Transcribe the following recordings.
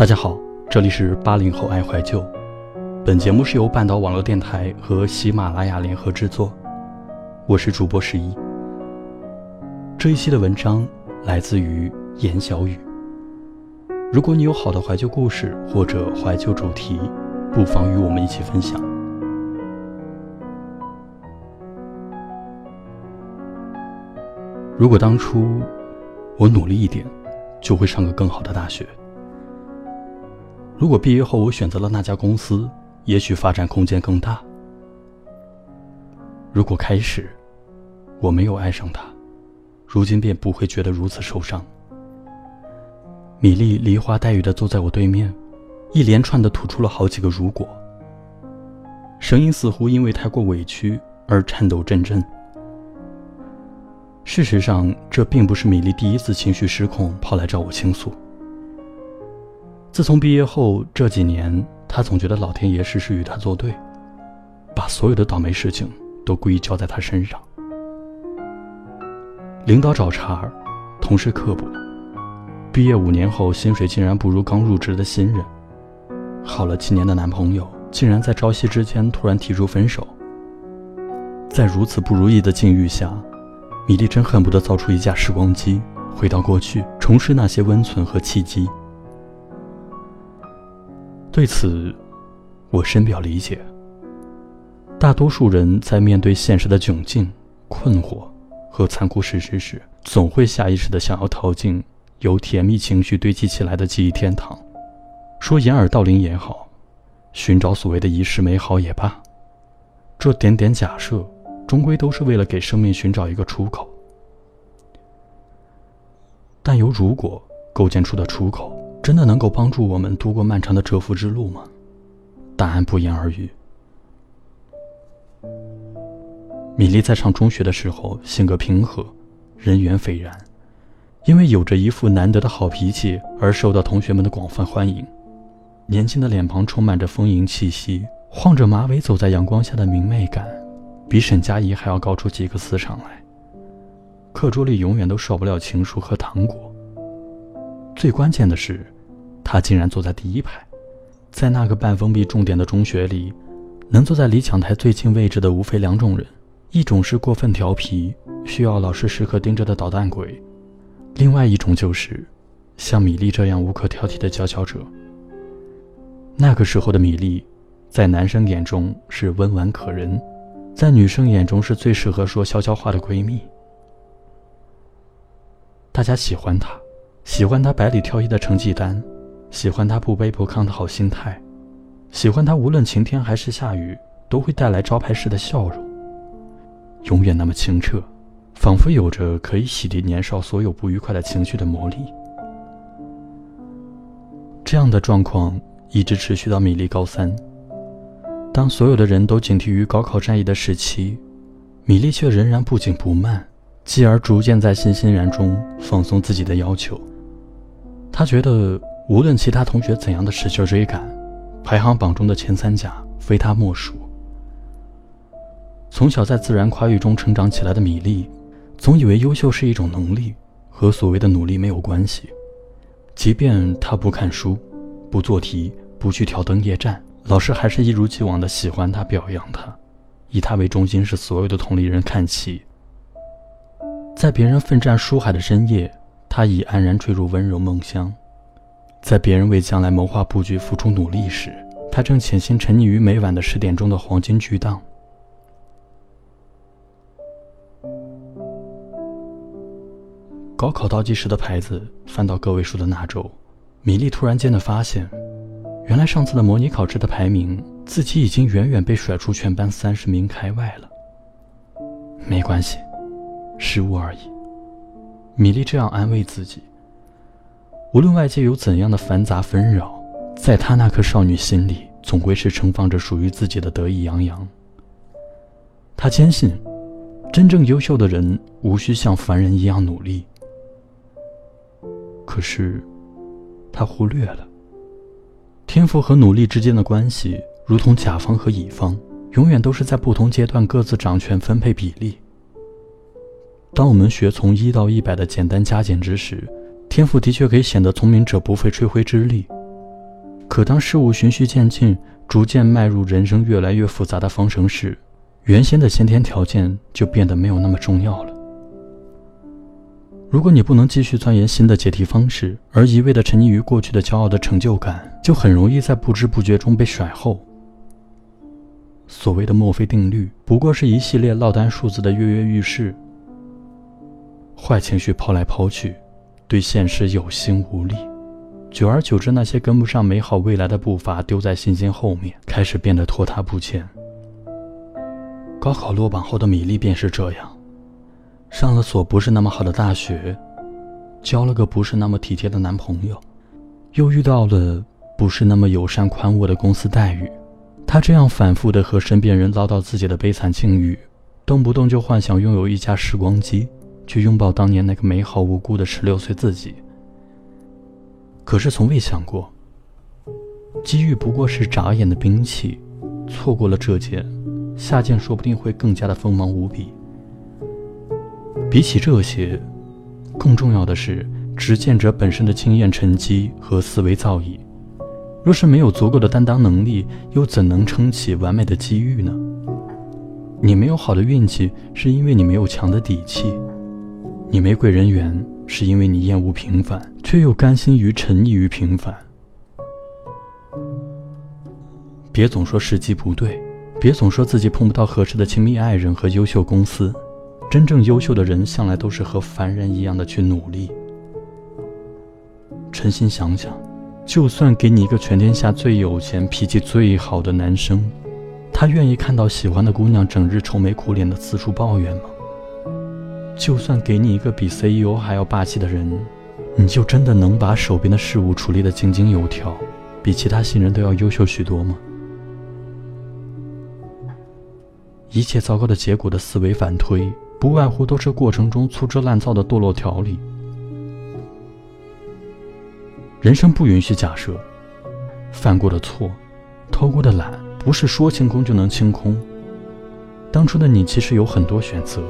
大家好。这里是八零后爱怀旧，本节目是由半岛网络电台和喜马拉雅联合制作，我是主播十一。这一期的文章来自于严小雨。如果你有好的怀旧故事或者怀旧主题，不妨与我们一起分享。如果当初我努力一点，就会上个更好的大学。如果毕业后我选择了那家公司，也许发展空间更大。如果开始我没有爱上他，如今便不会觉得如此受伤。米粒梨花带雨的坐在我对面，一连串的吐出了好几个如果，声音似乎因为太过委屈而颤抖阵阵。事实上，这并不是米粒第一次情绪失控跑来找我倾诉。自从毕业后这几年，他总觉得老天爷事事与他作对，把所有的倒霉事情都故意交在他身上。领导找茬，同事刻薄，毕业五年后薪水竟然不如刚入职的新人，好了七年的男朋友竟然在朝夕之间突然提出分手。在如此不如意的境遇下，米粒真恨不得造出一架时光机，回到过去，重拾那些温存和契机。对此，我深表理解。大多数人在面对现实的窘境、困惑和残酷事实时，总会下意识地想要逃进由甜蜜情绪堆积起来的记忆天堂。说掩耳盗铃也好，寻找所谓的遗世美好也罢，这点点假设，终归都是为了给生命寻找一个出口。但由如果构建出的出口。真的能够帮助我们度过漫长的蛰伏之路吗？答案不言而喻。米莉在上中学的时候，性格平和，人缘斐然，因为有着一副难得的好脾气而受到同学们的广泛欢迎。年轻的脸庞充满着丰盈气息，晃着马尾走在阳光下的明媚感，比沈佳宜还要高出几个磁场来。课桌里永远都少不了情书和糖果。最关键的是，他竟然坐在第一排，在那个半封闭重点的中学里，能坐在离讲台最近位置的无非两种人：一种是过分调皮，需要老师时刻盯着的捣蛋鬼；另外一种就是像米粒这样无可挑剔的佼佼者。那个时候的米粒，在男生眼中是温婉可人，在女生眼中是最适合说悄悄话的闺蜜。大家喜欢她。喜欢他百里挑一的成绩单，喜欢他不卑不亢的好心态，喜欢他无论晴天还是下雨都会带来招牌式的笑容，永远那么清澈，仿佛有着可以洗涤年少所有不愉快的情绪的魔力。这样的状况一直持续到米粒高三。当所有的人都警惕于高考战役的时期，米粒却仍然不紧不慢，继而逐渐在欣欣然中放松自己的要求。他觉得，无论其他同学怎样的使劲追赶，排行榜中的前三甲非他莫属。从小在自然夸育中成长起来的米粒，总以为优秀是一种能力，和所谓的努力没有关系。即便他不看书、不做题、不去挑灯夜战，老师还是一如既往的喜欢他、表扬他，以他为中心，使所有的同龄人看齐。在别人奋战书海的深夜。他已安然坠入温柔梦乡，在别人为将来谋划布局付出努力时，他正潜心沉溺于每晚的十点钟的黄金巨档。高考倒计时的牌子翻到个位数的那周，米粒突然间的发现，原来上次的模拟考试的排名，自己已经远远被甩出全班三十名开外了。没关系，失误而已。米莉这样安慰自己。无论外界有怎样的繁杂纷扰，在她那颗少女心里，总归是盛放着属于自己的得意洋洋。她坚信。真正优秀的人无需像凡人一样努力，可是，他忽略了天赋和努力之间的关系，如同甲方和乙方，永远都是在不同阶段各自掌权分配比例。当我们学从一到一百的简单加减之时，天赋的确可以显得聪明者不费吹灰之力。可当事物循序渐进，逐渐迈入人生越来越复杂的方程时，原先的先天条件就变得没有那么重要了。如果你不能继续钻研新的解题方式，而一味的沉溺于过去的骄傲的成就感，就很容易在不知不觉中被甩后。所谓的墨菲定律，不过是一系列落单数字的跃跃欲试。坏情绪抛来抛去，对现实有心无力，久而久之，那些跟不上美好未来的步伐丢在信心后面，开始变得拖沓不前。高考落榜后的米粒便是这样，上了所不是那么好的大学，交了个不是那么体贴的男朋友，又遇到了不是那么友善宽沃的公司待遇。她这样反复的和身边人唠叨自己的悲惨境遇，动不动就幻想拥有一架时光机，去拥抱当年那个美好无辜的十六岁自己。可是从未想过，机遇不过是眨眼的兵器，错过了这件。下件说不定会更加的锋芒无比。比起这些，更重要的是执剑者本身的经验沉积和思维造诣。若是没有足够的担当能力，又怎能撑起完美的机遇呢？你没有好的运气，是因为你没有强的底气；你没贵人缘，是因为你厌恶平凡，却又甘心于沉溺于平凡。别总说时机不对。别总说自己碰不到合适的亲密爱人和优秀公司，真正优秀的人向来都是和凡人一样的去努力。诚心想想，就算给你一个全天下最有钱、脾气最好的男生，他愿意看到喜欢的姑娘整日愁眉苦脸的四处抱怨吗？就算给你一个比 CEO 还要霸气的人，你就真的能把手边的事物处理得井井有条，比其他新人都要优秀许多吗？一切糟糕的结果的思维反推，不外乎都是过程中粗制滥造的堕落条理。人生不允许假设，犯过的错，偷过的懒，不是说清空就能清空。当初的你其实有很多选择，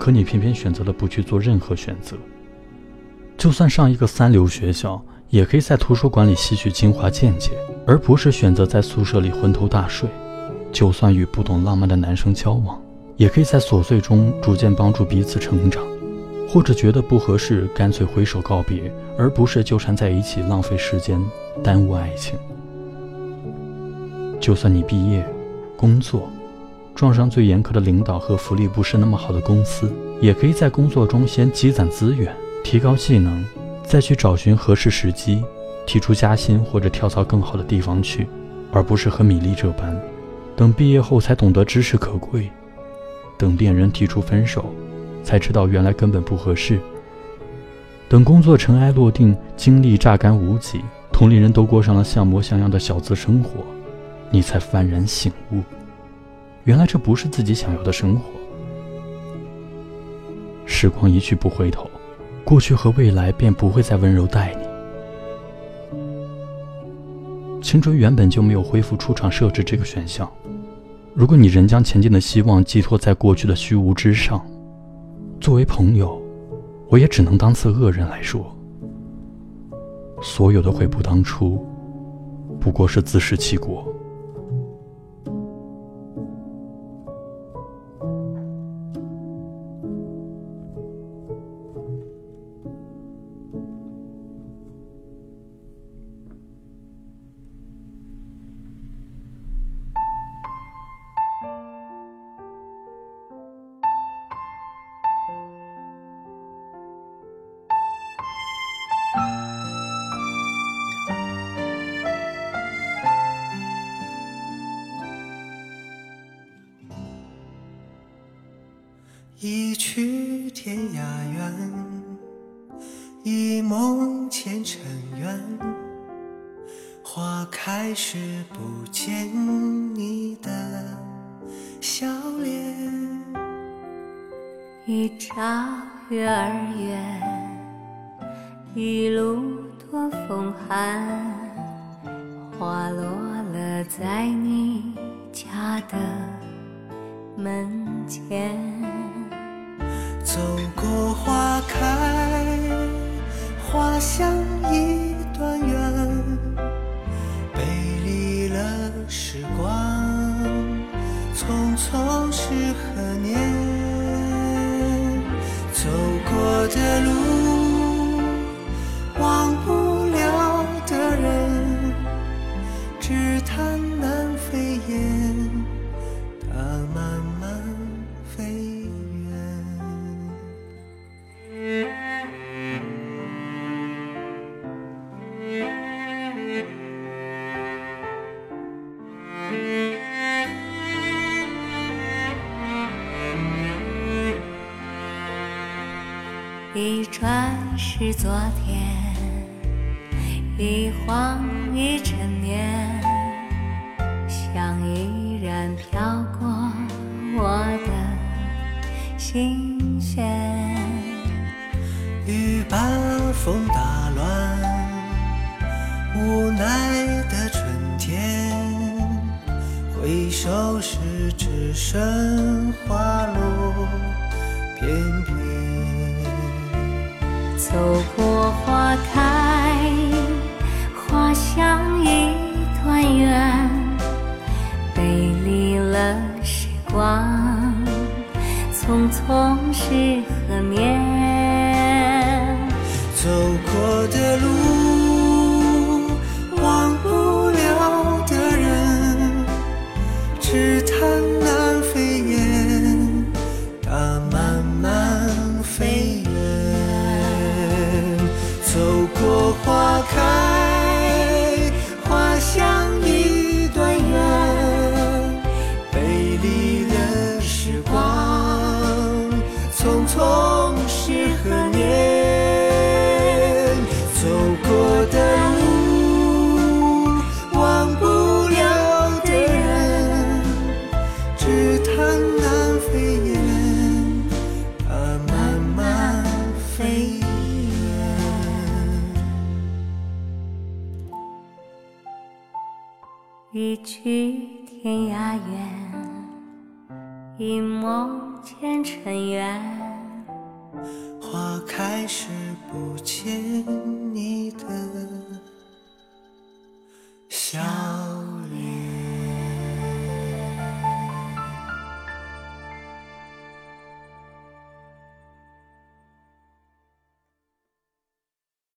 可你偏偏选择了不去做任何选择。就算上一个三流学校，也可以在图书馆里吸取精华见解，而不是选择在宿舍里昏头大睡。就算与不懂浪漫的男生交往，也可以在琐碎中逐渐帮助彼此成长；或者觉得不合适，干脆挥手告别，而不是纠缠在一起浪费时间、耽误爱情。就算你毕业、工作，撞上最严苛的领导和福利不是那么好的公司，也可以在工作中先积攒资源、提高技能，再去找寻合适时机提出加薪或者跳槽更好的地方去，而不是和米粒这般。等毕业后才懂得知识可贵，等恋人提出分手，才知道原来根本不合适。等工作尘埃落定，精力榨干无几，同龄人都过上了像模像样的小资生活，你才幡然醒悟，原来这不是自己想要的生活。时光一去不回头，过去和未来便不会再温柔待你。青春原本就没有恢复出厂设置这个选项。如果你仍将前进的希望寄托在过去的虚无之上，作为朋友，我也只能当次恶人来说。所有的悔不当初，不过是自食其果。天涯远，一梦前尘缘。花开时不见你的笑脸，一朝月儿圆，一路多风寒。花落了在你家的门前，过一转是昨天，一晃一陈年，香依然飘过我的心弦。雨把风打乱，无奈的春天。回首时，只剩花落片片。走过花开，花香一团圆，美丽了时光，匆匆是何年？走过的路，去天涯远一梦前尘缘。花开时不见你的笑。